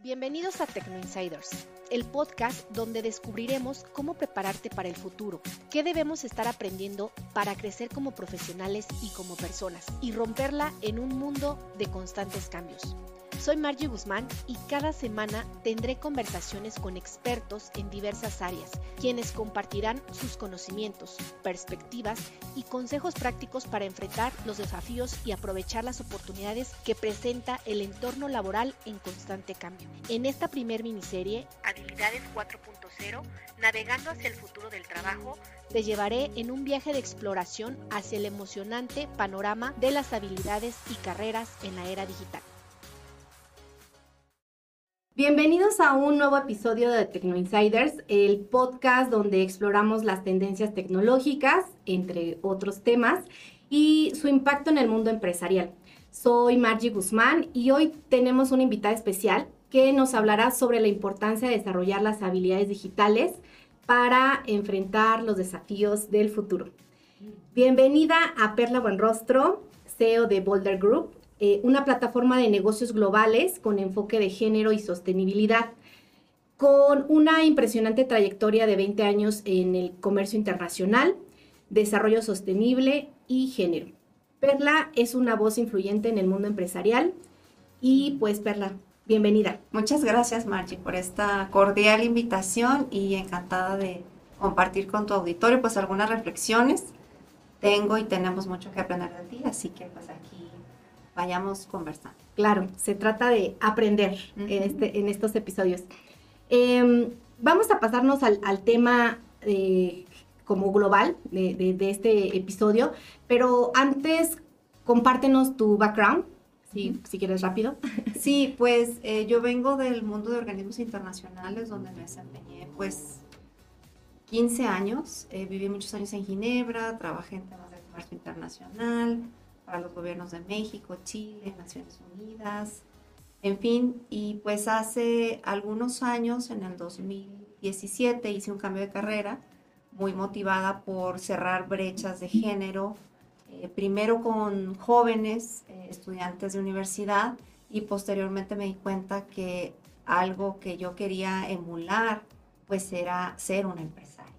Bienvenidos a Tecno Insiders, el podcast donde descubriremos cómo prepararte para el futuro, qué debemos estar aprendiendo para crecer como profesionales y como personas, y romperla en un mundo de constantes cambios. Soy Margie Guzmán y cada semana tendré conversaciones con expertos en diversas áreas, quienes compartirán sus conocimientos, perspectivas y consejos prácticos para enfrentar los desafíos y aprovechar las oportunidades que presenta el entorno laboral en constante cambio. En esta primer miniserie, Habilidades 4.0, navegando hacia el futuro del trabajo, te llevaré en un viaje de exploración hacia el emocionante panorama de las habilidades y carreras en la era digital. Bienvenidos a un nuevo episodio de Tecno Insiders, el podcast donde exploramos las tendencias tecnológicas, entre otros temas, y su impacto en el mundo empresarial. Soy Margie Guzmán y hoy tenemos una invitada especial que nos hablará sobre la importancia de desarrollar las habilidades digitales para enfrentar los desafíos del futuro. Bienvenida a Perla Buenrostro, CEO de Boulder Group. Eh, una plataforma de negocios globales con enfoque de género y sostenibilidad, con una impresionante trayectoria de 20 años en el comercio internacional, desarrollo sostenible y género. Perla es una voz influyente en el mundo empresarial y pues Perla, bienvenida. Muchas gracias Margie por esta cordial invitación y encantada de compartir con tu auditorio pues algunas reflexiones. Tengo y tenemos mucho que aprender de ti, así que pues aquí vayamos conversando. Claro, se trata de aprender en, este, en estos episodios. Em, vamos a pasarnos al, tema eh, como global de, este episodio, pero antes compártenos tu background, si, si quieres rápido. Sí, pues eh, yo vengo del mundo de organismos internacionales donde me desempeñé pues 15 años, eh, viví muchos años en Ginebra, trabajé en temas de comercio internacional, para los gobiernos de México, Chile, Naciones Unidas, en fin, y pues hace algunos años, en el 2017, hice un cambio de carrera, muy motivada por cerrar brechas de género, eh, primero con jóvenes eh, estudiantes de universidad y posteriormente me di cuenta que algo que yo quería emular pues era ser una empresaria.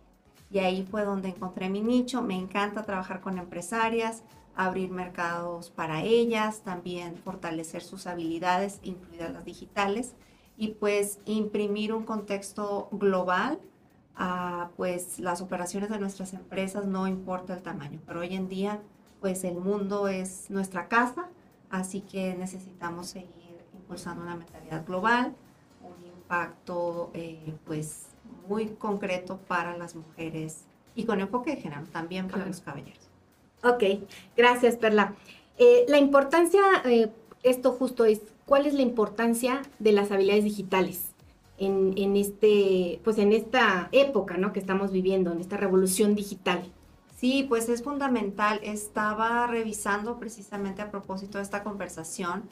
Y ahí fue donde encontré mi nicho, me encanta trabajar con empresarias, abrir mercados para ellas, también fortalecer sus habilidades, incluidas las digitales, y pues imprimir un contexto global a pues las operaciones de nuestras empresas, no importa el tamaño, pero hoy en día pues el mundo es nuestra casa, así que necesitamos seguir impulsando una mentalidad global, un impacto eh, pues muy concreto para las mujeres y con enfoque de género también para los caballeros. Ok, gracias Perla. Eh, la importancia, eh, esto justo es, ¿cuál es la importancia de las habilidades digitales en, en, este, pues en esta época ¿no? que estamos viviendo, en esta revolución digital? Sí, pues es fundamental. Estaba revisando precisamente a propósito de esta conversación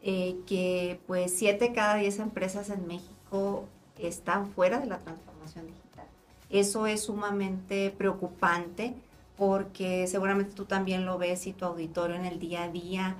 eh, que pues siete cada diez empresas en México están fuera de la transformación digital. Eso es sumamente preocupante porque seguramente tú también lo ves y tu auditorio en el día a día.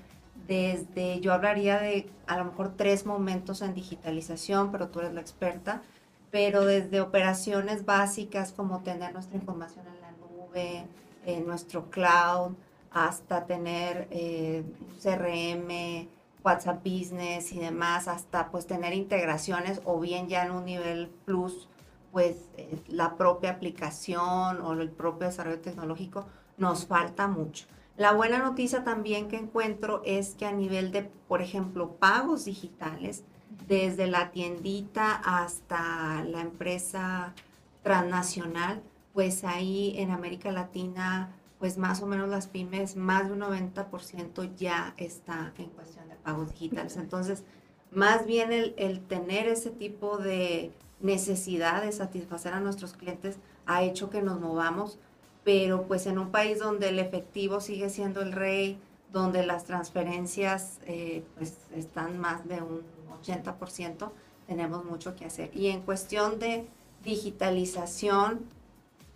Desde, yo hablaría de a lo mejor tres momentos en digitalización, pero tú eres la experta, pero desde operaciones básicas como tener nuestra información en la nube, en nuestro cloud, hasta tener eh, CRM, WhatsApp Business y demás, hasta pues tener integraciones o bien ya en un nivel plus pues eh, la propia aplicación o el propio desarrollo tecnológico, nos falta mucho. La buena noticia también que encuentro es que a nivel de, por ejemplo, pagos digitales, desde la tiendita hasta la empresa transnacional, pues ahí en América Latina, pues más o menos las pymes, más de un 90% ya está en cuestión de pagos digitales. Entonces, más bien el, el tener ese tipo de necesidad de satisfacer a nuestros clientes ha hecho que nos movamos, pero pues en un país donde el efectivo sigue siendo el rey, donde las transferencias eh, pues están más de un 80%, tenemos mucho que hacer. Y en cuestión de digitalización,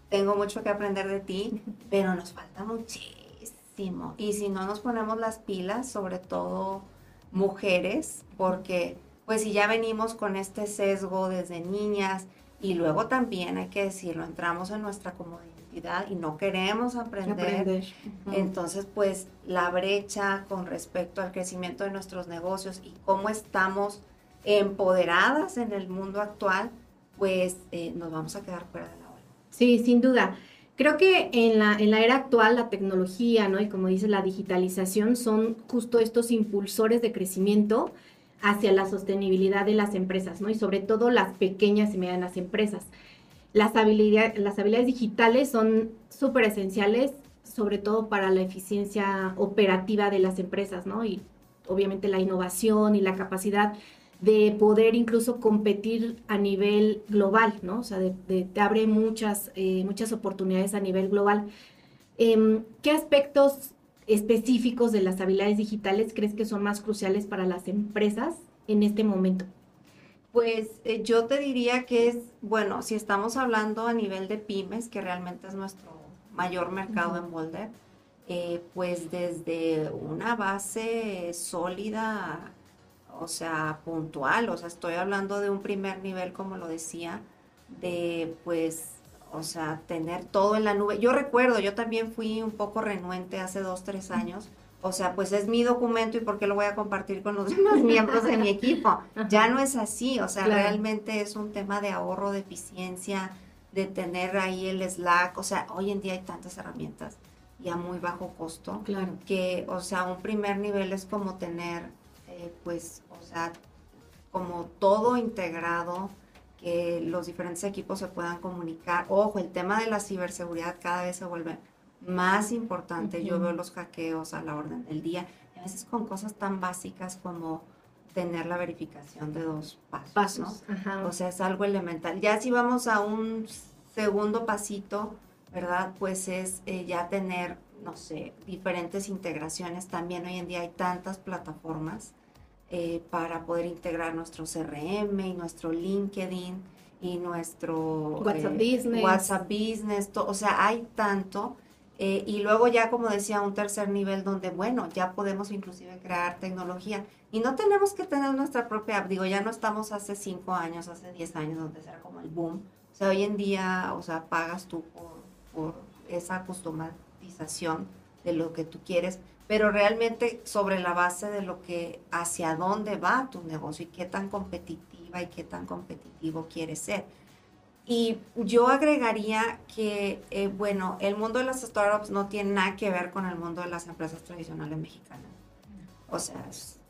tengo mucho que aprender de ti, pero nos falta muchísimo. Y si no nos ponemos las pilas, sobre todo mujeres, porque pues si ya venimos con este sesgo desde niñas y luego también hay que decirlo, entramos en nuestra comodidad y no queremos aprender. Entonces, pues la brecha con respecto al crecimiento de nuestros negocios y cómo estamos empoderadas en el mundo actual, pues eh, nos vamos a quedar fuera de la ola. Sí, sin duda. Creo que en la, en la era actual la tecnología, ¿no? Y como dice la digitalización, son justo estos impulsores de crecimiento hacia la sostenibilidad de las empresas, ¿no? Y sobre todo las pequeñas y medianas empresas. Las, habilidades, las habilidades digitales son súper esenciales, sobre todo para la eficiencia operativa de las empresas, ¿no? Y obviamente la innovación y la capacidad de poder incluso competir a nivel global, ¿no? O sea, te abre muchas, eh, muchas oportunidades a nivel global. Em, ¿Qué aspectos específicos de las habilidades digitales crees que son más cruciales para las empresas en este momento? Pues eh, yo te diría que es, bueno, si estamos hablando a nivel de pymes, que realmente es nuestro mayor mercado en Boulder, eh, pues desde una base sólida o sea, puntual, o sea, estoy hablando de un primer nivel, como lo decía, de pues, o sea, tener todo en la nube. Yo recuerdo, yo también fui un poco renuente hace dos, tres años. O sea, pues es mi documento y por qué lo voy a compartir con los demás miembros de mi equipo. Ya no es así, o sea, realmente es un tema de ahorro, de eficiencia, de tener ahí el Slack. O sea, hoy en día hay tantas herramientas y a muy bajo costo. Claro. Que, o sea, un primer nivel es como tener, eh, pues, o sea, como todo integrado, que los diferentes equipos se puedan comunicar. Ojo, el tema de la ciberseguridad cada vez se vuelve más importante. Yo veo los hackeos a la orden del día, a veces con cosas tan básicas como tener la verificación de dos pasos, ¿no? O sea, es algo elemental. Ya si vamos a un segundo pasito, ¿verdad? Pues es eh, ya tener, no sé, diferentes integraciones. También hoy en día hay tantas plataformas eh, para poder integrar nuestro CRM y nuestro LinkedIn y nuestro WhatsApp eh, Business. WhatsApp Business, o sea, hay tanto. Eh, y luego ya, como decía, un tercer nivel donde, bueno, ya podemos inclusive crear tecnología. Y no tenemos que tener nuestra propia app. Digo, ya no estamos hace cinco años, hace diez años, donde era como el boom. O sea, hoy en día, o sea, pagas tú por, por esa customización de lo que tú quieres pero realmente sobre la base de lo que, hacia dónde va tu negocio y qué tan competitiva y qué tan competitivo quieres ser. Y yo agregaría que, eh, bueno, el mundo de las startups no tiene nada que ver con el mundo de las empresas tradicionales mexicanas. O sea, es,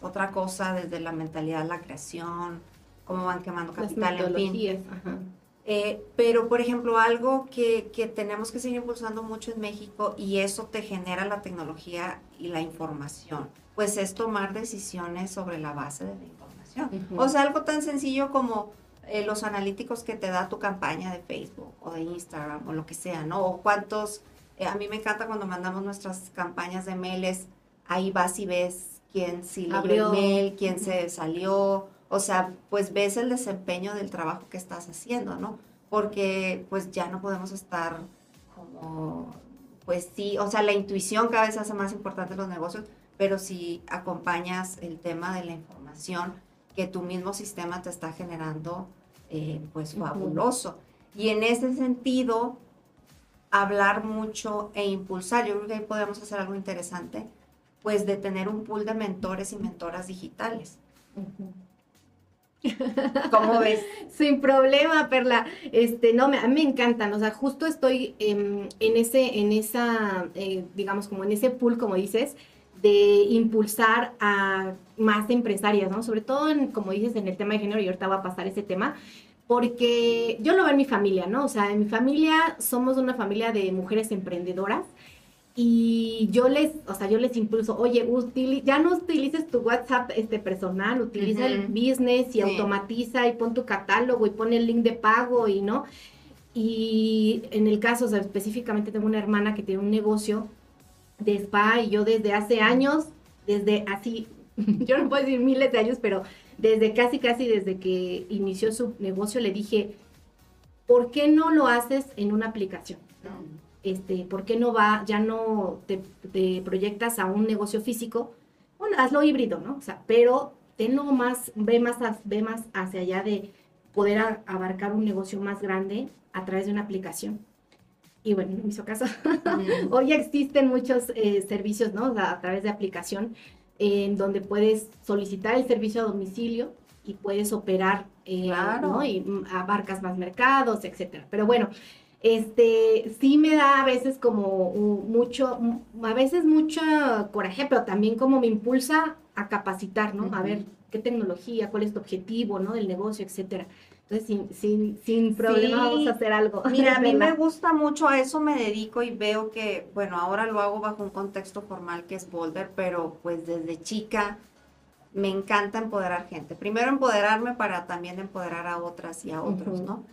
otra cosa desde la mentalidad, la creación, cómo van quemando capital, en fin. Eh, pero, por ejemplo, algo que, que, tenemos que seguir impulsando mucho en México y eso te genera la tecnología y la información, pues es tomar decisiones sobre la base de la información. O sea, algo tan sencillo como eh, los analíticos que te da tu campaña de Facebook o de Instagram o lo que sea, ¿no? O cuántos, eh, a mí me encanta cuando mandamos nuestras campañas de mails, ahí vas y ves quién sí abrió el mail, quién se salió, o sea, pues ves el desempeño del trabajo que estás haciendo, ¿no? Porque pues ya no podemos estar como, pues sí, o sea, la intuición cada vez hace más importante en los negocios, pero si acompañas el tema de la información que tu mismo sistema te está generando, eh, pues fabuloso. Y en ese sentido, hablar mucho e impulsar, yo creo que ahí podemos hacer algo interesante, pues de tener un pool de mentores y mentoras digitales. ¿Cómo ves? Sin problema, Perla. Este, no, me, a mí me encantan. O sea, justo estoy en ese, en esa, eh, digamos, como en ese pool, como dices, de impulsar a más empresarias, ¿no? Sobre todo, en, como dices, en el tema de género, y ahorita va a pasar ese tema, porque yo lo veo en mi familia, ¿no? O sea, en mi familia somos una familia de mujeres emprendedoras y yo les, o sea, yo les impulso, oye, ya no utilices tu WhatsApp este personal, utiliza el business y automatiza y pon tu catálogo y pon el link de pago y no. Y en el caso, o sea, específicamente tengo una hermana que tiene un negocio de spa y yo desde hace años, desde así, yo no puedo decir miles de años, pero desde casi, casi desde que inició su negocio le dije, ¿por qué no lo haces en una aplicación? Este, ¿por qué no va, ya no te, proyectas a un negocio físico? Bueno, hazlo híbrido, ¿no? O sea, pero tenlo más, ve más, ve más hacia allá de poder abarcar un negocio más grande a través de una aplicación. Y bueno, no me hizo caso. Hoy existen muchos eh, servicios, ¿no? a través de aplicación, en donde puedes solicitar el servicio a domicilio y puedes operar, eh, ¿no? Y abarcas más mercados, etcétera. Pero bueno, este, sí me da a veces como mucho, a veces mucho coraje, pero también como me impulsa a capacitar, ¿no? A ver qué tecnología, cuál es tu objetivo, ¿no? Del negocio, etcétera. Entonces, sin, sin, sin problema vamos a hacer algo. Mira, a mí me gusta mucho, a eso me dedico y veo que, bueno, ahora lo hago bajo un contexto formal que es Boulder, pero pues desde chica me encanta empoderar gente. Primero empoderarme para también empoderar a otras y a otros, ¿no?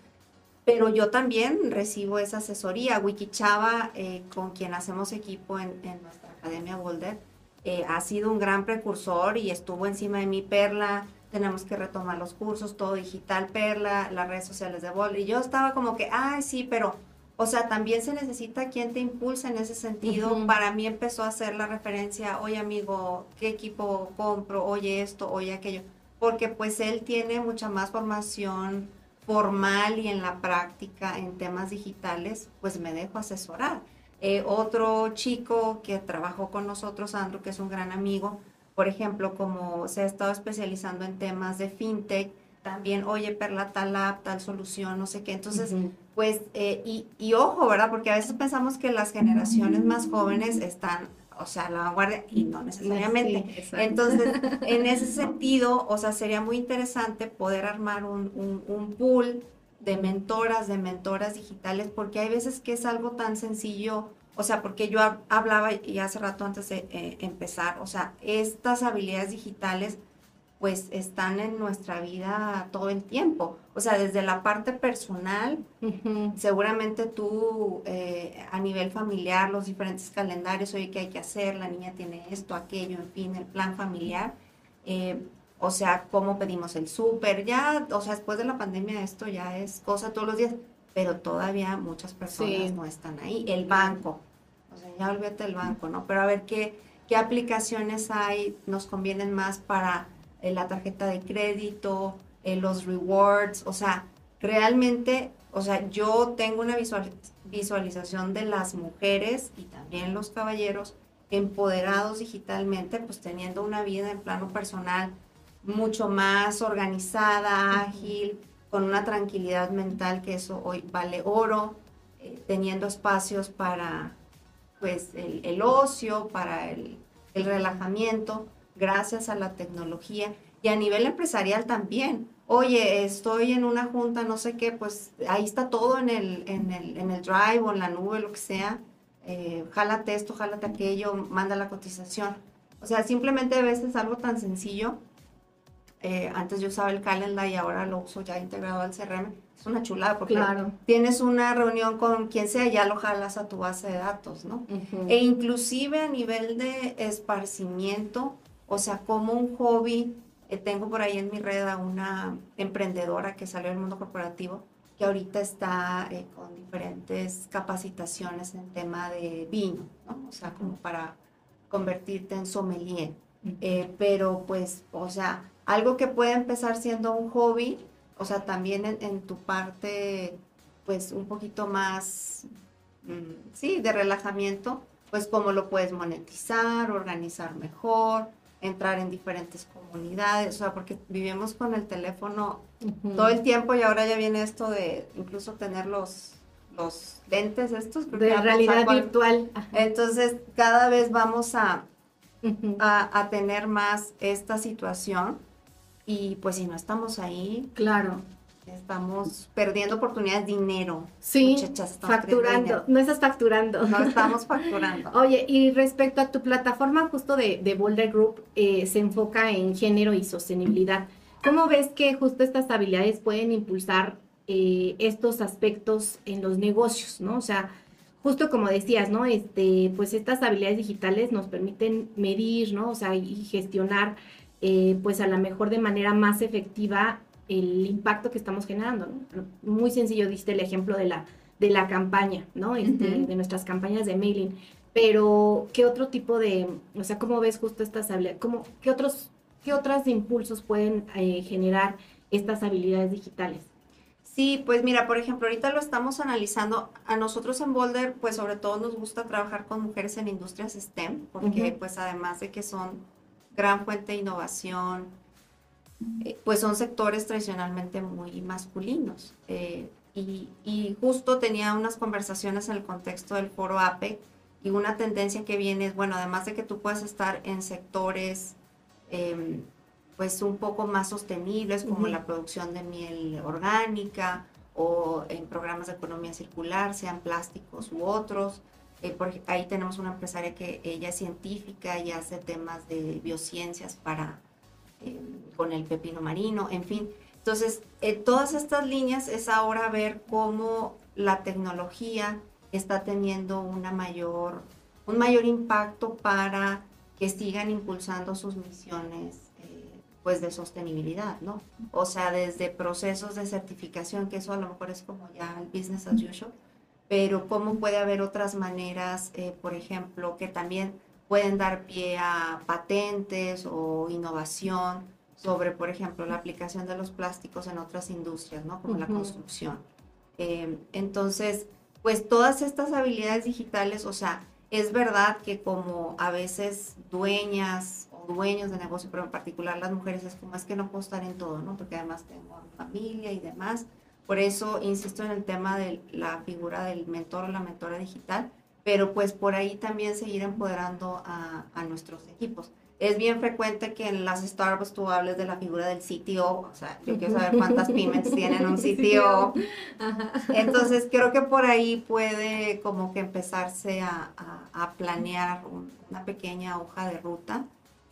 Pero yo también recibo esa asesoría. Wikichava, eh, con quien hacemos equipo en, en nuestra Academia Boulder, eh, ha sido un gran precursor y estuvo encima de mi Perla. Tenemos que retomar los cursos, todo digital, Perla, las redes sociales de Boulder. Y yo estaba como que, ay, sí, pero o sea, también se necesita quien te impulse en ese sentido. Para mí empezó a hacer la referencia, oye amigo, ¿qué equipo compro? Oye esto, oye aquello. Porque pues él tiene mucha más formación formal y en la práctica en temas digitales, pues me dejo asesorar. Eh, otro chico que trabajó con nosotros, Andrew, que es un gran amigo, por ejemplo, como se ha estado especializando en temas de fintech, también, oye, Perla, tal app, tal solución, no sé qué. Entonces, pues, eh, y, y, ojo, ¿verdad? Porque a veces pensamos que las generaciones más jóvenes están, o sea, la vanguardia, y no necesariamente. Entonces, en ese sentido, o sea, sería muy interesante poder armar un, un, pool de mentoras, de mentoras digitales, porque hay veces que es algo tan sencillo, o sea, porque yo hablaba y hace rato antes de eh, empezar, o sea, estas habilidades digitales pues están en nuestra vida todo el tiempo. O sea, desde la parte personal, seguramente tú eh, a nivel familiar, los diferentes calendarios, oye, ¿qué hay que hacer? La niña tiene esto, aquello, en fin, el plan familiar. Eh, o sea, cómo pedimos el súper, ya, o sea, después de la pandemia esto ya es cosa todos los días, pero todavía muchas personas no están ahí. El banco, o sea, ya olvídate del banco, ¿no? Pero a ver qué, qué aplicaciones hay, nos convienen más para eh, la tarjeta de crédito, eh, los rewards, o sea, realmente, o sea, yo tengo una visualización de las mujeres y también los caballeros empoderados digitalmente, pues teniendo una vida en plano personal mucho más organizada, ágil, con una tranquilidad mental que eso hoy vale oro, eh, teniendo espacios para pues el, ocio, para el, el relajamiento gracias a la tecnología y a nivel empresarial también. Oye, estoy en una junta, no sé qué, pues ahí está todo en el, en el, en el drive o en la nube, lo que sea. Eh, jálate esto, jálate aquello, manda la cotización. O sea, simplemente a veces algo tan sencillo. Eh, antes yo usaba el calendar y ahora lo uso ya integrado al CRM. Es una chulada porque tienes una reunión con quien sea, ya lo jalas a tu base de datos, ¿no? E inclusive a nivel de esparcimiento, o sea, como un hobby, eh, tengo por ahí en mi red a una emprendedora que salió del mundo corporativo, que ahorita está eh, con diferentes capacitaciones en tema de vino, ¿no? O sea, como para convertirte en sommelier. Eh, pero pues, o sea, algo que puede empezar siendo un hobby, o sea, también en, tu parte, pues un poquito más, mm, sí, de relajamiento, pues cómo lo puedes monetizar, organizar mejor, entrar en diferentes comunidades, o sea, porque vivimos con el teléfono todo el tiempo y ahora ya viene esto de incluso tener los, los lentes estos. De realidad virtual. Entonces, cada vez vamos a, a, a, tener más esta situación y pues si no estamos ahí. Claro. Estamos perdiendo oportunidades, dinero. Sí, Muchachas, facturando. No estás facturando. No estamos facturando. Oye, y respecto a tu plataforma justo de, de Boulder Group, eh, se enfoca en género y sostenibilidad. ¿Cómo ves que justo estas habilidades pueden impulsar eh, estos aspectos en los negocios, no? O sea, justo como decías, ¿no? Este, pues estas habilidades digitales nos permiten medir, ¿no? O sea, y gestionar, eh, pues a lo mejor de manera más efectiva el impacto que estamos generando. Muy sencillo, diste el ejemplo de la, de la campaña, ¿no? Este, de nuestras campañas de mailing. Pero, ¿qué otro tipo de, o sea, cómo ves justo estas habilidades? ¿Cómo, ¿Qué otros ¿qué otros impulsos pueden eh, generar estas habilidades digitales? Sí, pues mira, por ejemplo, ahorita lo estamos analizando. A nosotros en Boulder, pues sobre todo nos gusta trabajar con mujeres en industrias STEM, porque pues además de que son gran fuente de innovación, eh, pues son sectores tradicionalmente muy masculinos. Eh, y, y, justo tenía unas conversaciones en el contexto del foro APE y una tendencia que viene es, bueno, además de que tú puedas estar en sectores em, pues un poco más sostenibles como la producción de miel orgánica o en programas de economía circular, sean plásticos u otros. Eh, ahí tenemos una empresaria que ella es científica y hace temas de biociencias para em, con el pepino marino, en fin. Entonces, eh, todas estas líneas es ahora ver cómo la tecnología está teniendo una mayor, un mayor impacto para que sigan impulsando sus misiones pues de sostenibilidad, ¿no? O sea, desde procesos de certificación, que eso a lo mejor es como ya el business as usual, pero cómo puede haber otras maneras, eh, por ejemplo, que también pueden dar pie a patentes o innovación sobre, por ejemplo, la aplicación de los plásticos en otras industrias, ¿no? Como la construcción. Eh, entonces, pues todas estas habilidades digitales, o sea, es verdad que como a veces dueñas dueños de negocio, pero en particular las mujeres es como es que no puedo estar en todo, ¿no? Porque además tengo familia y demás. Por eso insisto en el tema de la figura del mentor o la mentora digital, pero pues por ahí también seguir empoderando a, a nuestros equipos. Es bien frecuente que en las startups tú hables de la figura del CTO, o sea, yo quiero saber cuántas pymes tienen un CTO. Entonces creo que por ahí puede como que empezarse a, a, a planear una pequeña hoja de ruta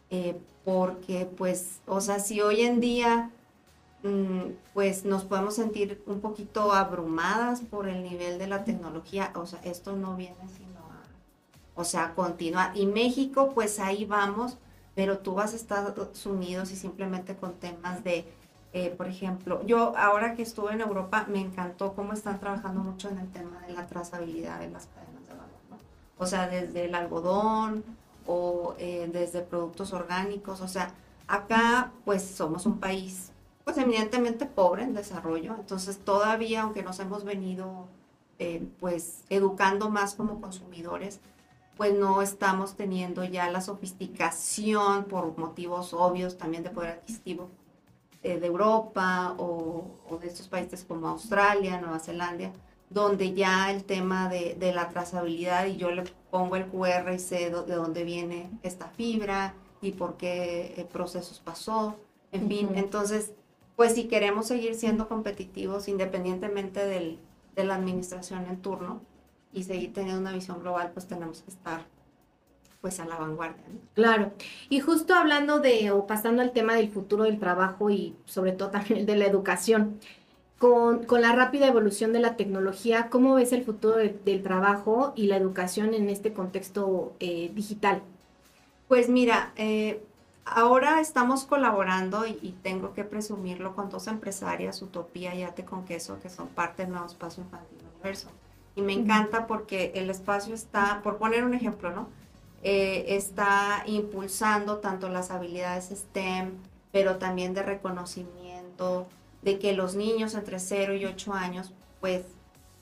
eh, porque pues, o sea, si hoy en día pues nos podemos sentir un poquito abrumadas por el nivel de la tecnología, o sea, esto no viene sino a, o sea, continuar. Y México, pues ahí vamos, pero tú vas a Estados Unidos y simplemente con temas de, eh, por ejemplo, yo ahora que estuve en Europa me encantó cómo están trabajando mucho en el tema de la trazabilidad de las cadenas de valor, ¿no? O sea, desde el algodón, o eh, desde productos orgánicos. O sea, acá pues somos un país pues eminentemente pobre en desarrollo, entonces todavía aunque nos hemos venido eh, pues educando más como consumidores, pues no estamos teniendo ya la sofisticación por motivos obvios también de poder adquisitivo eh, de Europa o, o, de estos países como Australia, Nueva Zelanda, donde ya el tema de, de la trazabilidad y yo le pongo el QR y sé de dónde viene esta fibra y por qué eh, procesos pasó, en fin, entonces, pues si queremos seguir siendo competitivos independientemente del, de la administración en turno y seguir teniendo una visión global, pues tenemos que estar pues a la vanguardia. Claro. Y justo hablando de, o pasando al tema del futuro del trabajo y sobre todo también el de la educación, con, la rápida evolución de la tecnología, ¿cómo ves el futuro del trabajo y la educación en este contexto eh, digital? Pues mira, eh, ahora estamos colaborando y, tengo que presumirlo con dos empresarias, Utopía y Ate con Queso, que son parte del nuevo espacio infantil universo. Y me encanta porque el espacio está, por poner un ejemplo, ¿no? Eh, está impulsando tanto las habilidades STEM, pero también de reconocimiento, de que los niños entre 0 y 8 años, pues,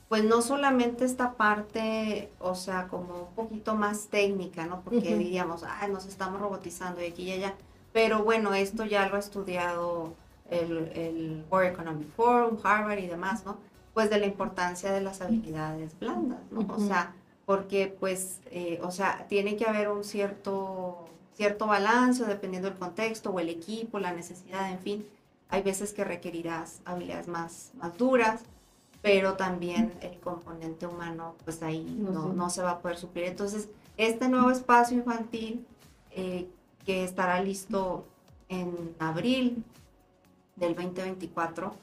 pues no solamente esta parte, o sea, como un poquito más técnica, ¿no? Porque diríamos, ay, nos estamos robotizando y aquí y allá. Pero bueno, esto ya lo ha estudiado el, el World Economic Forum, Harvard y demás, ¿no? Pues de la importancia de las habilidades blandas, ¿no? O sea, porque pues, eh, o sea, tiene que haber un cierto, cierto balance dependiendo del contexto o el equipo, la necesidad, en fin hay veces que requerirás habilidades más, más duras, pero también el componente humano, pues ahí no, no, se va a poder suplir. Entonces, este nuevo espacio infantil eh, que estará listo en abril del 2024,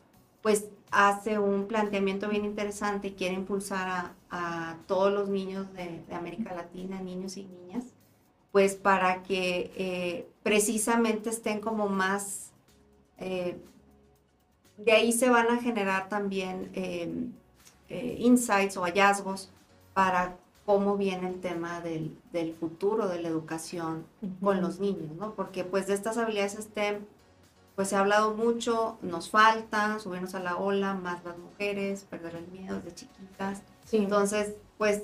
pues hace un planteamiento bien interesante y quiere impulsar a, a todos los niños de, de, América Latina, niños y niñas, pues para que eh, precisamente estén como más eh, de ahí se van a generar también em, eh, insights o hallazgos para cómo viene el tema del, del futuro de la educación con los niños, ¿no? Porque pues de estas habilidades STEM, pues se ha hablado mucho, nos falta subirnos a la ola, más las mujeres, perder el miedo de chiquitas. Sí. Entonces, pues,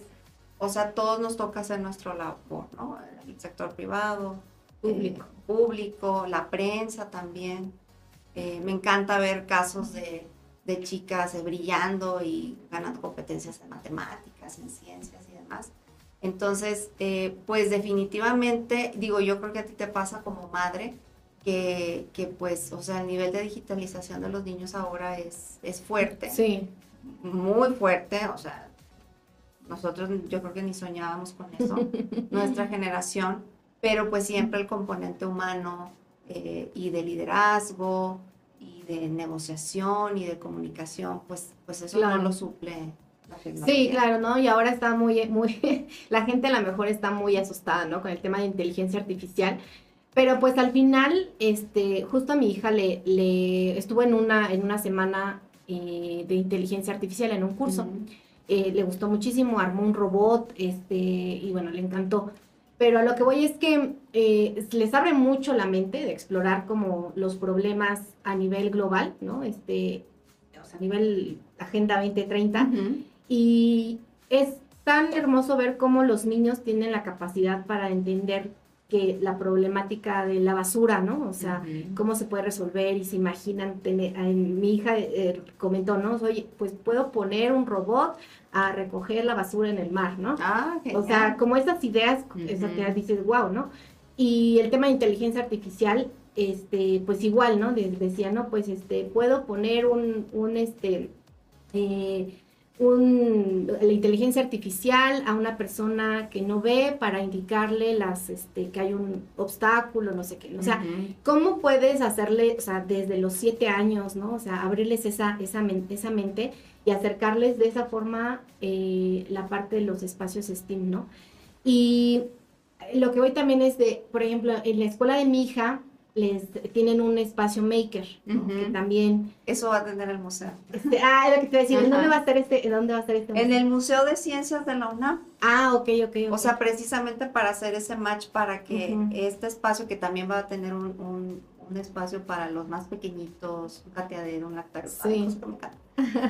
o sea, todos nos toca hacer nuestro labor, ¿no? El sector privado, público, eh, público la prensa también. Eh, me encanta ver casos de, de chicas eh, brillando y ganando competencias en matemáticas, en ciencias y demás. Entonces, pues definitivamente, digo, yo creo que a ti te pasa como madre, que, que, pues, o sea, el nivel de digitalización de los niños ahora es, es fuerte. Sí. Muy fuerte, o sea, nosotros yo creo que ni soñábamos con eso, nuestra generación, pero pues siempre el componente humano eh, y de liderazgo y de negociación y de comunicación, pues, pues eso no lo suple. La sí, claro, ¿no? Y ahora está muy, muy, la gente a lo mejor está muy asustada, ¿no? Con el tema de inteligencia artificial. Pero pues al final, este, justo a mi hija le, le estuvo en una, en una semana eh, de inteligencia artificial en un curso. Eh, le gustó muchísimo, armó un robot, este, y bueno, le encantó. Pero a lo que voy es que eh, les abre mucho la mente de explorar como los problemas a nivel global, ¿no? Este, o sea, a nivel Agenda 2030. Y es tan hermoso ver cómo los niños tienen la capacidad para entender que la problemática de la basura, ¿no? O sea, cómo se puede resolver y se imaginan tener, mi hija eh, comentó, ¿no? Oye, pues puedo poner un robot a recoger la basura en el mar, ¿no? Ah, o sea, como esas ideas, esas ideas dices, wow, ¿no? Y el tema de inteligencia artificial, este, pues igual, ¿no? decía, no, pues este, puedo poner un, un este, eh, la inteligencia artificial a una persona que no ve para indicarle las, este, que hay un obstáculo, no sé qué. O sea, ¿cómo puedes hacerle, o sea, desde los siete años, ¿no? O sea, abrirles esa, esa, esa mente y acercarles de esa forma eh, la parte de los espacios STEAM, ¿no? Y lo que voy también es de, por ejemplo, en la escuela de mi hija, les tienen un espacio maker, que también... Eso va a tener el museo. Este, ah, lo que te decía, ¿dónde va a estar este, dónde va a estar este museo? En el Museo de Ciencias de la UNAM. Ah, ok, ok, O sea, precisamente para hacer ese match, para que este espacio, que también va a tener un, un, espacio para los más pequeñitos, un cateadero, un lactario, sí.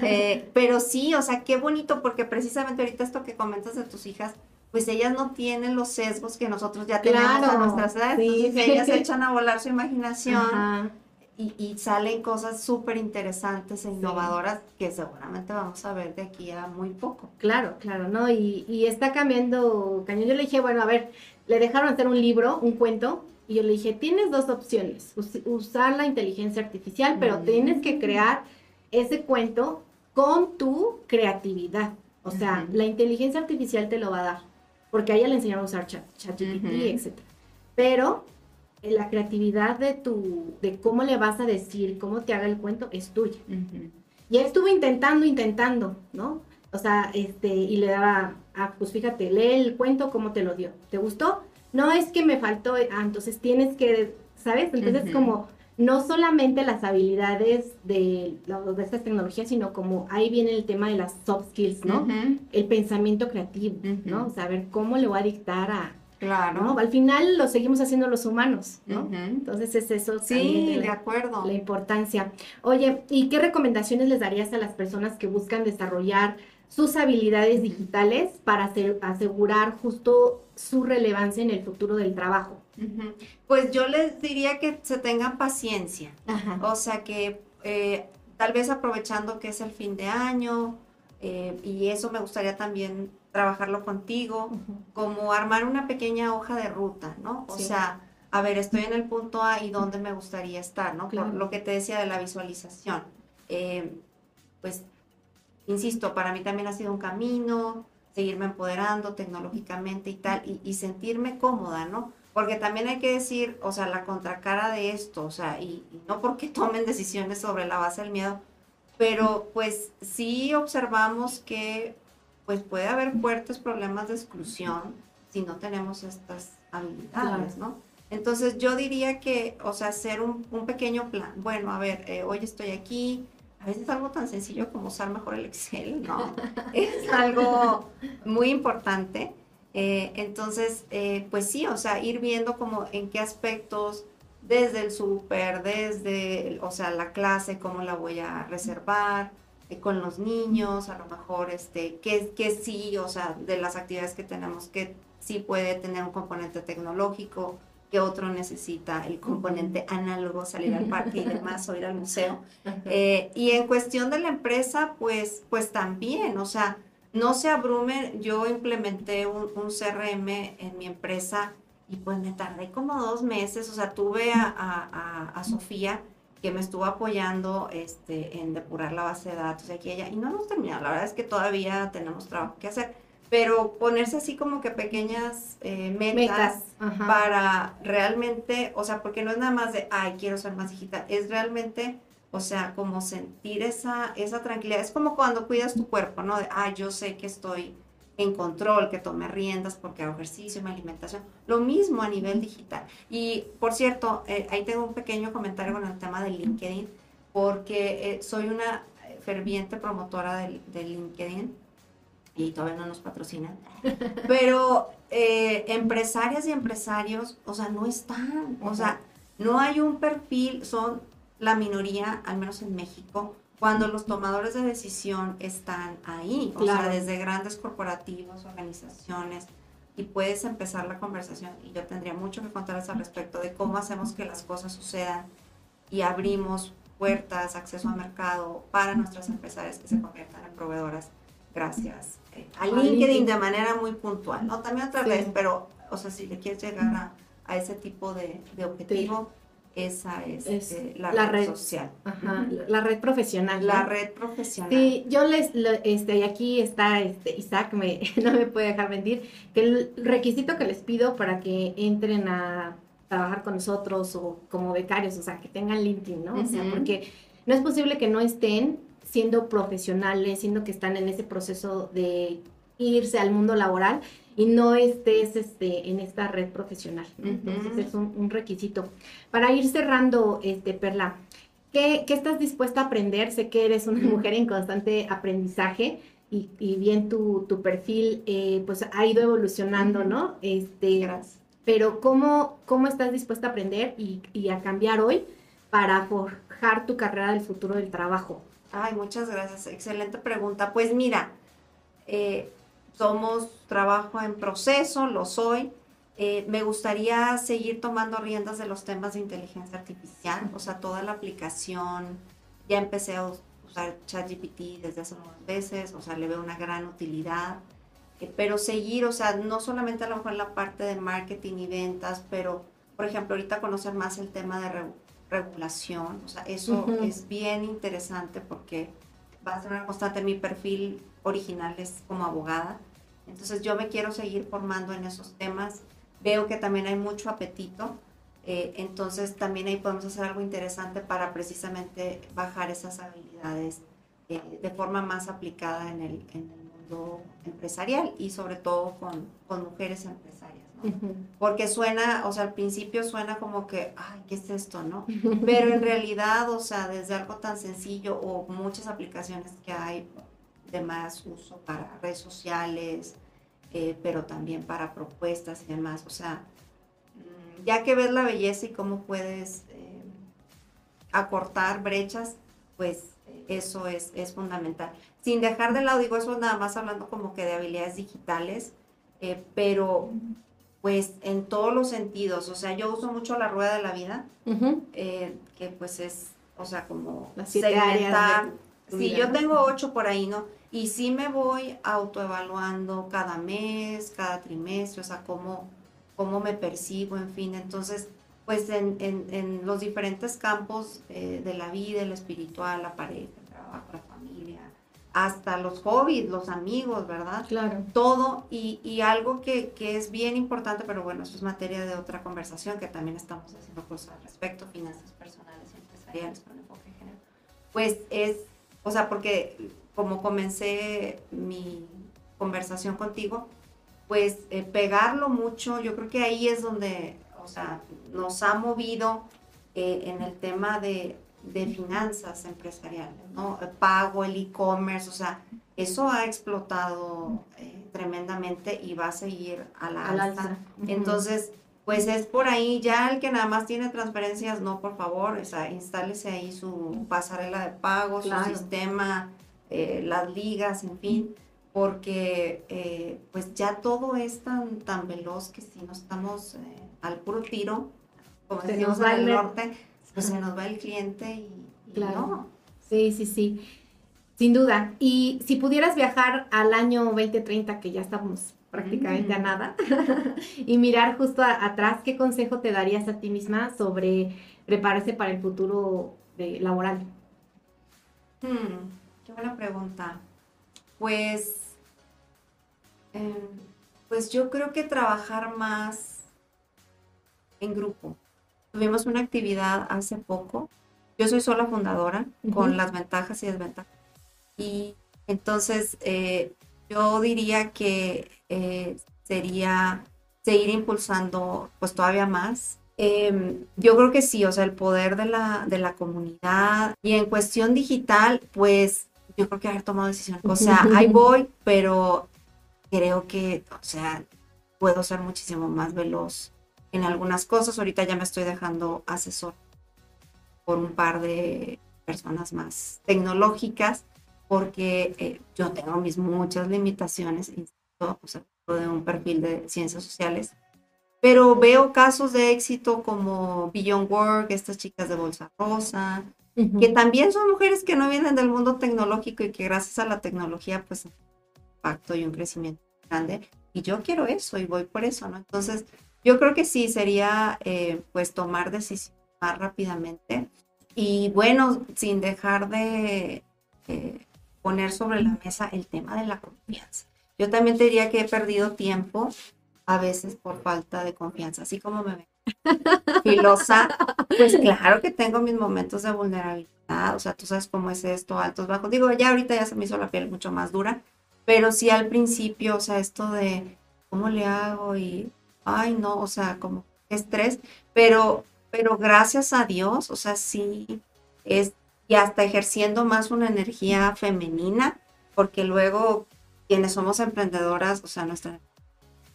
eh, pero sí, o sea, qué bonito, porque precisamente ahorita esto que comentas de tus hijas, pues ellas no tienen los sesgos que nosotros ya tenemos a nuestras edades. Entonces ellas echan a volar su imaginación y, salen cosas súper interesantes e innovadoras que seguramente vamos a ver de aquí a muy poco. Claro, claro, ¿no? Y, y está cambiando cañón. Yo le dije, bueno, a ver, le dejaron hacer un libro, un cuento, y yo le dije, tienes dos opciones, usar la inteligencia artificial, pero tienes que crear ese cuento con tu creatividad. O sea, la inteligencia artificial te lo va a dar porque a ella le enseñaron a usar ChatGPT, etc. Pero eh, la creatividad de tu, de cómo le vas a decir, cómo te haga el cuento, es tuya. Y él estuvo intentando, intentando, ¿no? O sea, este, y le daba, ah, pues fíjate, lee el cuento, ¿cómo te lo dio? ¿Te gustó? No es que me faltó, ah, entonces tienes que, ¿sabes? Entonces como no solamente las habilidades de, de estas tecnologías, sino como ahí viene el tema de las soft skills, ¿no? El pensamiento creativo, ¿no? Saber cómo le voy a dictar a... Claro. ¿no? Al final lo seguimos haciendo los humanos, ¿no? Entonces es eso. Sí, de, acuerdo. La importancia. Oye, ¿y qué recomendaciones les darías a las personas que buscan desarrollar sus habilidades digitales para asegurar justo su relevancia en el futuro del trabajo? Pues yo les diría que se tengan paciencia. O sea que eh, tal vez aprovechando que es el fin de año, eh, y eso me gustaría también trabajarlo contigo, como armar una pequeña hoja de ruta, ¿no? O sea, a ver, estoy en el punto A y dónde me gustaría estar, ¿no? Por lo que te decía de la visualización. Eh, pues, insisto, para mí también ha sido un camino, seguirme empoderando tecnológicamente y tal, y sentirme cómoda, ¿no? Porque también hay que decir, o sea, la contracara de esto, o sea, y, no porque tomen decisiones sobre la base del miedo, pero pues sí observamos que pues puede haber fuertes problemas de exclusión si no tenemos estas habilidades, ¿no? Entonces yo diría que, o sea, hacer un, pequeño plan. Bueno, a ver, eh, hoy estoy aquí, a veces algo tan sencillo como usar mejor el Excel, ¿no? es algo muy importante. Eh, entonces, eh, pues sí, o sea, ir viendo como en qué aspectos, desde el súper, desde, o sea, la clase, cómo la voy a reservar, eh, con los niños, a lo mejor, este, que, que sí, o sea, de las actividades que tenemos, que sí puede tener un componente tecnológico, que otro necesita el componente análogo, salir al parque y demás, o ir al museo. y en cuestión de la empresa, pues, pues también, o sea, no se abrumen, yo implementé un, CRM en mi empresa y pues me tardé como dos meses, o sea, tuve a, Sofía que me estuvo apoyando este, en depurar la base de datos de aquí y allá, y no hemos terminado, la verdad es que todavía tenemos trabajo que hacer, pero ponerse así como que pequeñas eh, metas, para realmente, o sea, porque no es nada más de, ay, quiero ser más digital, es realmente o sea, como sentir esa, esa tranquilidad. Es como cuando cuidas tu cuerpo, ¿no? De, ah, yo sé que estoy en control, que tome riendas porque hago ejercicio, mi alimentación. Lo mismo a nivel digital. Y, por cierto, eh, ahí tengo un pequeño comentario con el tema de LinkedIn, porque eh, soy una ferviente promotora del, LinkedIn y todavía no nos patrocinan. Pero eh, empresarias y empresarios, o sea, no están, o sea, no hay un perfil, son la minoría, al menos en México, cuando los tomadores de decisión están ahí, o sea, desde grandes corporativos, organizaciones, y puedes empezar la conversación. Y yo tendría mucho que contarles al respecto de cómo hacemos que las cosas sucedan y abrimos puertas, acceso a mercado para nuestras empresarias que se conviertan en proveedoras gracias eh, a LinkedIn de manera muy puntual, ¿no? También otra vez, pero, o sea, si le quieres llegar a, ese tipo de, objetivo, esa es, eh, la, red, social. Ajá, la red profesional. La red profesional. Sí, yo les, este, y aquí está este, Isaac, me, no me puede dejar mentir, que el requisito que les pido para que entren a trabajar con nosotros o como becarios, o sea, que tengan LinkedIn, ¿no? O sea, porque no es posible que no estén siendo profesionales, siendo que están en ese proceso de irse al mundo laboral y no estés este, en esta red profesional. Entonces es un, requisito. Para ir cerrando, este, Perla, ¿qué, estás dispuesta a aprender? Sé que eres una mujer en constante aprendizaje y, bien tu, perfil eh, pues ha ido evolucionando, ¿no? Este, Gracias. Pero ¿cómo, ¿cómo estás dispuesta a aprender y, y a cambiar hoy para forjar tu carrera del futuro del trabajo? Ay, muchas gracias. Excelente pregunta. Pues mira, eh, somos trabajo en proceso, lo soy. Eh, me gustaría seguir tomando riendas de los temas de inteligencia artificial, o sea, toda la aplicación. Ya empecé a usar ChatGPT desde hace unas veces, o sea, le veo una gran utilidad. Eh, pero seguir, o sea, no solamente a lo mejor en la parte de marketing y ventas, pero, por ejemplo, ahorita conocer más el tema de regulación, o sea, eso es bien interesante porque va a ser una constante. Mi perfil original es como abogada. Entonces yo me quiero seguir formando en esos temas. Veo que también hay mucho apetito. Eh, entonces también ahí podemos hacer algo interesante para precisamente bajar esas habilidades eh, de forma más aplicada en el, en el, mundo empresarial y sobre todo con, con mujeres empresarias. Porque suena, o sea, al principio suena como que, ay, ¿qué es esto, no? Pero en realidad, o sea, desde algo tan sencillo o muchas aplicaciones que hay de más uso para redes sociales, eh, pero también para propuestas y demás. O sea, mm, ya que ves la belleza y cómo puedes eh, acortar brechas, pues eso es, es, fundamental. Sin dejar de lado, digo eso nada más hablando como que de habilidades digitales, eh, pero pues en todos los sentidos. O sea, yo uso mucho la rueda de la vida, que pues es, o sea, como segmentar. Sí, yo tengo ocho por ahí, ¿no? Y sí me voy autoevaluando cada mes, cada trimestre, o sea, cómo, cómo me percibo, en fin. Entonces, pues en, en, los diferentes campos eh, de la vida, el espiritual, la pareja, el trabajo, la familia, hasta los hobbies, los amigos, ¿verdad? Claro. Todo. Y, y algo que, que, es bien importante, pero bueno, eso es materia de otra conversación, que también estamos haciendo cosas al respecto, finanzas personales y empresariales con enfoque género. Pues es, o sea, porque como comencé mi conversación contigo, pues eh, pegarlo mucho, yo creo que ahí es donde, o sea, nos ha movido eh, en el tema de, de finanzas empresariales, ¿no? El pago, el e-commerce, o sea, eso ha explotado eh, tremendamente y va a seguir a la alza. Entonces, pues es por ahí, ya el que nada más tiene transferencias, no, por favor, o sea, instálese ahí su pasarela de pago, su sistema, eh, las ligas, en fin, porque eh, pues ya todo es tan, tan veloz que si no estamos al puro tiro, como decimos en el norte, pues se nos va el cliente y, claro. Sí, sí, sí. Sin duda. Y si pudieras viajar al año 2030, que ya estamos prácticamente a mm. nada, y mirar justo atrás, ¿qué consejo te darías a ti misma sobre prepararse para el futuro de, laboral? Hmm, qué buena pregunta. Pues, em, pues yo creo que trabajar más en grupo. Tuvimos una actividad hace poco. Yo soy sola fundadora, con las ventajas y desventajas. Y entonces eh, yo diría que eh, sería seguir impulsando pues todavía más. Em, yo creo que sí, o sea, el poder de la, de la comunidad. Y en cuestión digital, pues yo creo que haber tomado decisiones. O sea, ahí voy, pero creo que, o sea, puedo ser muchísimo más veloz en algunas cosas. Ahorita ya me estoy dejando asesor por un par de personas más tecnológicas porque eh, yo tengo mis muchas limitaciones, o sea, de un perfil de ciencias sociales, pero veo casos de éxito como Beyond Work, estas chicas de Bolsa Rosa, que también son mujeres que no vienen del mundo tecnológico y que gracias a la tecnología pues un impacto y un crecimiento grande. Y yo quiero eso y voy por eso, ¿no? Entonces, yo creo que sí, sería eh, pues tomar decisiones más rápidamente y bueno, sin dejar de eh, poner sobre la mesa el tema de la confianza. Yo también te diría que he perdido tiempo a veces por falta de confianza, así como me ven filosa, pues claro que tengo mis momentos de vulnerabilidad, o sea, tú sabes cómo es esto, altos, bajos. Digo, ya ahorita ya se me hizo la piel mucho más dura, pero sí al principio, o sea, esto de cómo le hago y ay, no, o sea, como estrés, pero, pero gracias a Dios, o sea, sí, es, y hasta ejerciendo más una energía femenina, porque luego quienes somos emprendedoras, o sea, nuestra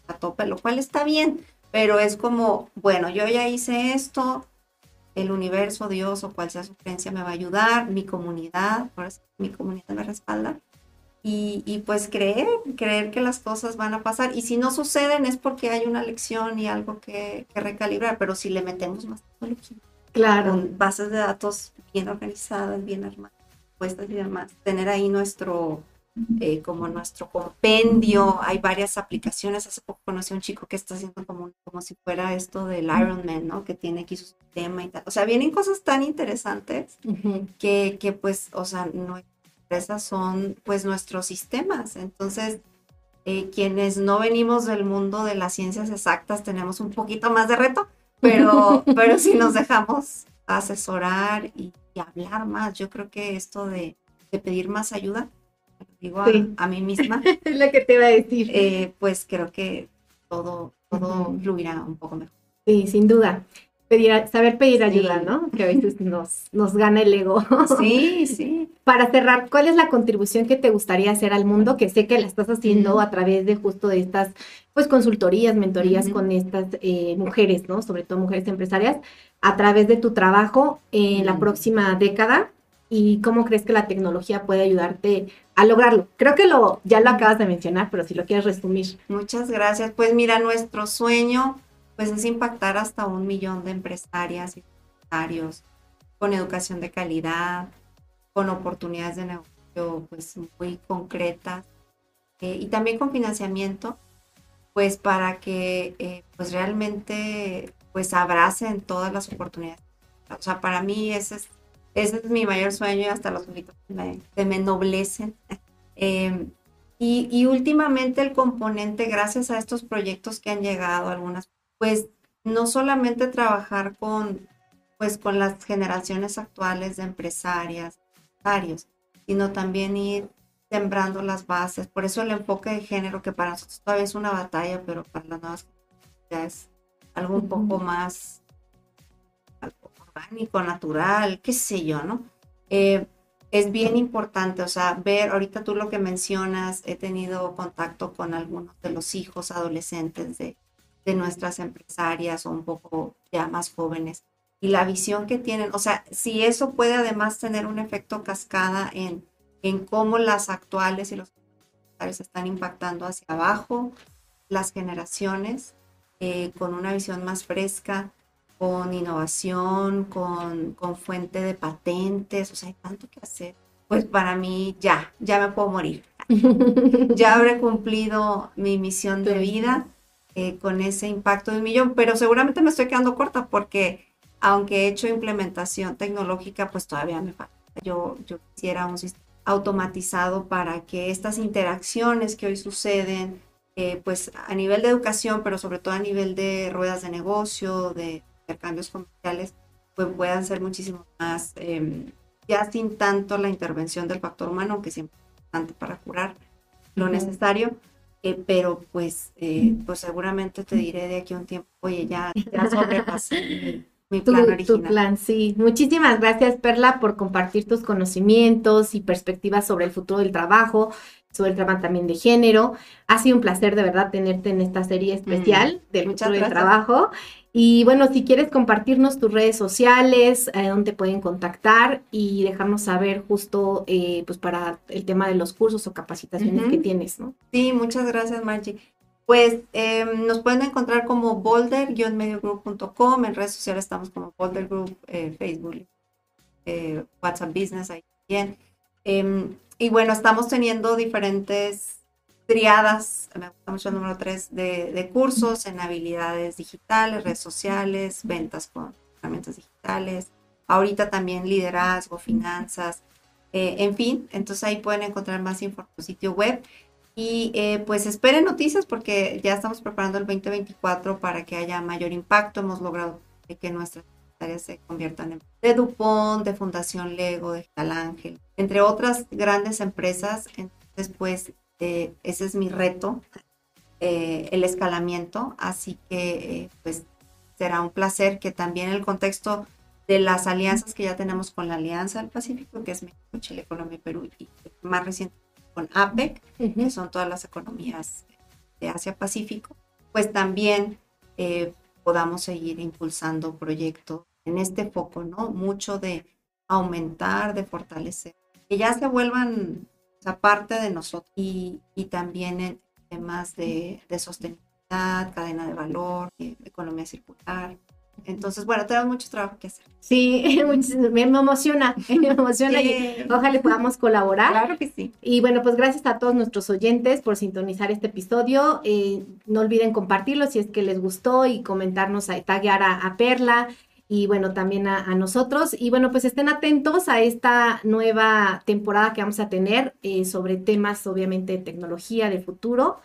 a tope, lo cual está bien, pero es como, bueno, yo ya hice esto, el universo, Dios o cual sea su creencia me va a ayudar, mi comunidad, mi comunidad me respalda, y, pues creer, creer que las cosas van a pasar. Y si no suceden es porque hay una lección y algo que, recalibrar, pero si le metemos más tecnología, claro. con bases de datos bien organizadas, bien armadas, puestas y demás, tener ahí nuestro, eh, como nuestro compendio, hay varias aplicaciones, hace poco conocí a un chico que está haciendo como, como si fuera esto del Ironman, ¿no? Que tiene aquí su sistema y tal. O sea, vienen cosas tan interesantes que, que pues, o sea, no empresas son pues nuestros sistemas. Entonces, eh, quienes no venimos del mundo de las ciencias exactas tenemos un poquito más de reto, pero, pero si nos dejamos asesorar y, hablar más, yo creo que esto de, pedir más ayuda, digo a, mí misma, es lo que te iba a decir. Eh, pues creo que todo, todo fluirá un poco mejor. Sí, sin duda saber pedir ayuda, ¿no? Que a veces nos, nos gana el ego. Sí, sí. Para cerrar, ¿cuál es la contribución que te gustaría hacer al mundo? Que sé que la estás haciendo a través de justo de estas, pues, consultorías, mentorías con estas eh, mujeres, ¿no? Sobre todo mujeres empresarias, a través de tu trabajo en la próxima década. ¿Y cómo crees que la tecnología puede ayudarte a lograrlo? Creo que lo, ya lo acabas de mencionar, pero si lo quieres resumir. Muchas gracias. Pues mira, nuestro sueño pues es impactar hasta un millón de empresarias y empresarios con educación de calidad, con oportunidades de negocio pues muy concretas eh, y también con financiamiento pues para que eh, pues realmente pues abracen todas las oportunidades. O sea, para mí ese es, ese es mi mayor sueño y hasta los ojitos me, se me ennoblecen. Em, y, y, últimamente el componente, gracias a estos proyectos que han llegado, algunas pues no solamente trabajar con, pues, con las generaciones actuales de empresarias, empresarios, sino también ir sembrando las bases. Por eso el enfoque de género, que para nosotros todavía es una batalla, pero para las nuevas ya es algo un poco más, orgánico, natural, qué sé yo, ¿no? Eh, es bien importante, o sea, ver, ahorita tú lo que mencionas, he tenido contacto con algunos de los hijos adolescentes de, de nuestras empresarias o un poco ya más jóvenes y la visión que tienen, o sea, si eso puede además tener un efecto cascada en, en cómo las actuales y los están impactando hacia abajo las generaciones eh, con una visión más fresca, con innovación, con, con fuente de patentes, o sea, hay tanto que hacer. Pues para mí ya, ya me puedo morir. ya habré cumplido mi misión de vida eh, con ese impacto de un millón, pero seguramente me estoy quedando corta porque aunque he hecho implementación tecnológica, pues todavía me falta. Yo, yo quisiera un sistema automatizado para que estas interacciones que hoy suceden, eh, pues a nivel de educación, pero sobre todo a nivel de ruedas de negocio, de intercambios comerciales, pues puedan ser muchísimo más, em, ya sin tanto la intervención del factor humano, que siempre es importante para curar lo necesario, eh, pero pues, eh, pues seguramente te diré de aquí a un tiempo, oye, ya, ya sobrepasé mi plan original. Tu plan, sí. Muchísimas gracias, Perla, por compartir tus conocimientos y perspectivas sobre el futuro del trabajo, sobre el trabajo también de género. Ha sido un placer de verdad tenerte en esta serie especial mm, del futuro del trabajo. Y bueno, si quieres compartirnos tus redes sociales, eh, dónde pueden contactar y dejarnos saber justo eh, pues para el tema de los cursos o capacitaciones que tienes, ¿no? Sí, muchas gracias, Margie. Pues em, nos pueden encontrar como boulder-mediogroup.com, en redes sociales estamos como Boulder Group, eh, Facebook, eh, WhatsApp Business, ahí también. Y bueno, estamos teniendo diferentes triadas, me gusta mucho el número 3, de, de, cursos en habilidades digitales, redes sociales, ventas con herramientas digitales, ahorita también liderazgo, finanzas, eh, en fin, entonces ahí pueden encontrar más información en sitio web y eh, pues esperen noticias porque ya estamos preparando el 2024 para que haya mayor impacto. Hemos logrado que nuestras áreas se conviertan en de Dupont, de Fundación Lego, de Ángel, entre otras grandes empresas. Entonces, pues eh, ese es mi reto, eh, el escalamiento. Así que, pues será un placer que también el contexto de las alianzas que ya tenemos con la Alianza del Pacífico, que es México, Chile, Colombia y Perú, y más reciente con APEC, que son todas las economías de Asia-Pacífico, pues también eh, podamos seguir impulsando proyectos en este foco, ¿no? Mucho de aumentar, de fortalecer, que ya se vuelvan esa parte de nosotros y, y también en temas de, de sostenibilidad, cadena de valor, eh, economía circular, entonces, bueno, tenemos mucho trabajo que hacer. Sí, me emociona, me emociona y ojalá podamos colaborar. Claro que sí. Y bueno, pues gracias a todos nuestros oyentes por sintonizar este episodio. Eh, no olviden compartirlo si es que les gustó y comentarnos, a, taguear a, Perla y bueno, también a, nosotros. Y bueno, pues estén atentos a esta nueva temporada que vamos a tener eh, sobre temas, obviamente, de tecnología, de futuro.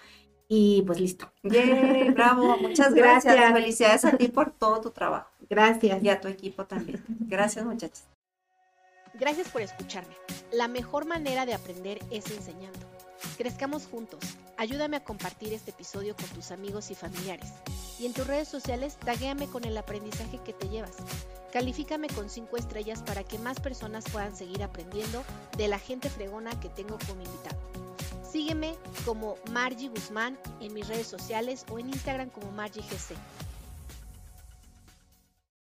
Y pues listo. Yay, bravo, muchas gracias. Felicidades a ti por todo tu trabajo. Gracias. Y a tu equipo también. Gracias, muchachos. Gracias por escucharme. La mejor manera de aprender es enseñando. Crezcamos juntos. Ayúdame a compartir este episodio con tus amigos y familiares. Y en tus redes sociales, taguéame con el aprendizaje que te llevas. Califícame con 5 estrellas para que más personas puedan seguir aprendiendo de la gente fregona que tengo como invitado. Sígueme como Margie Guzmán en mis redes sociales o en Instagram como MargieGC.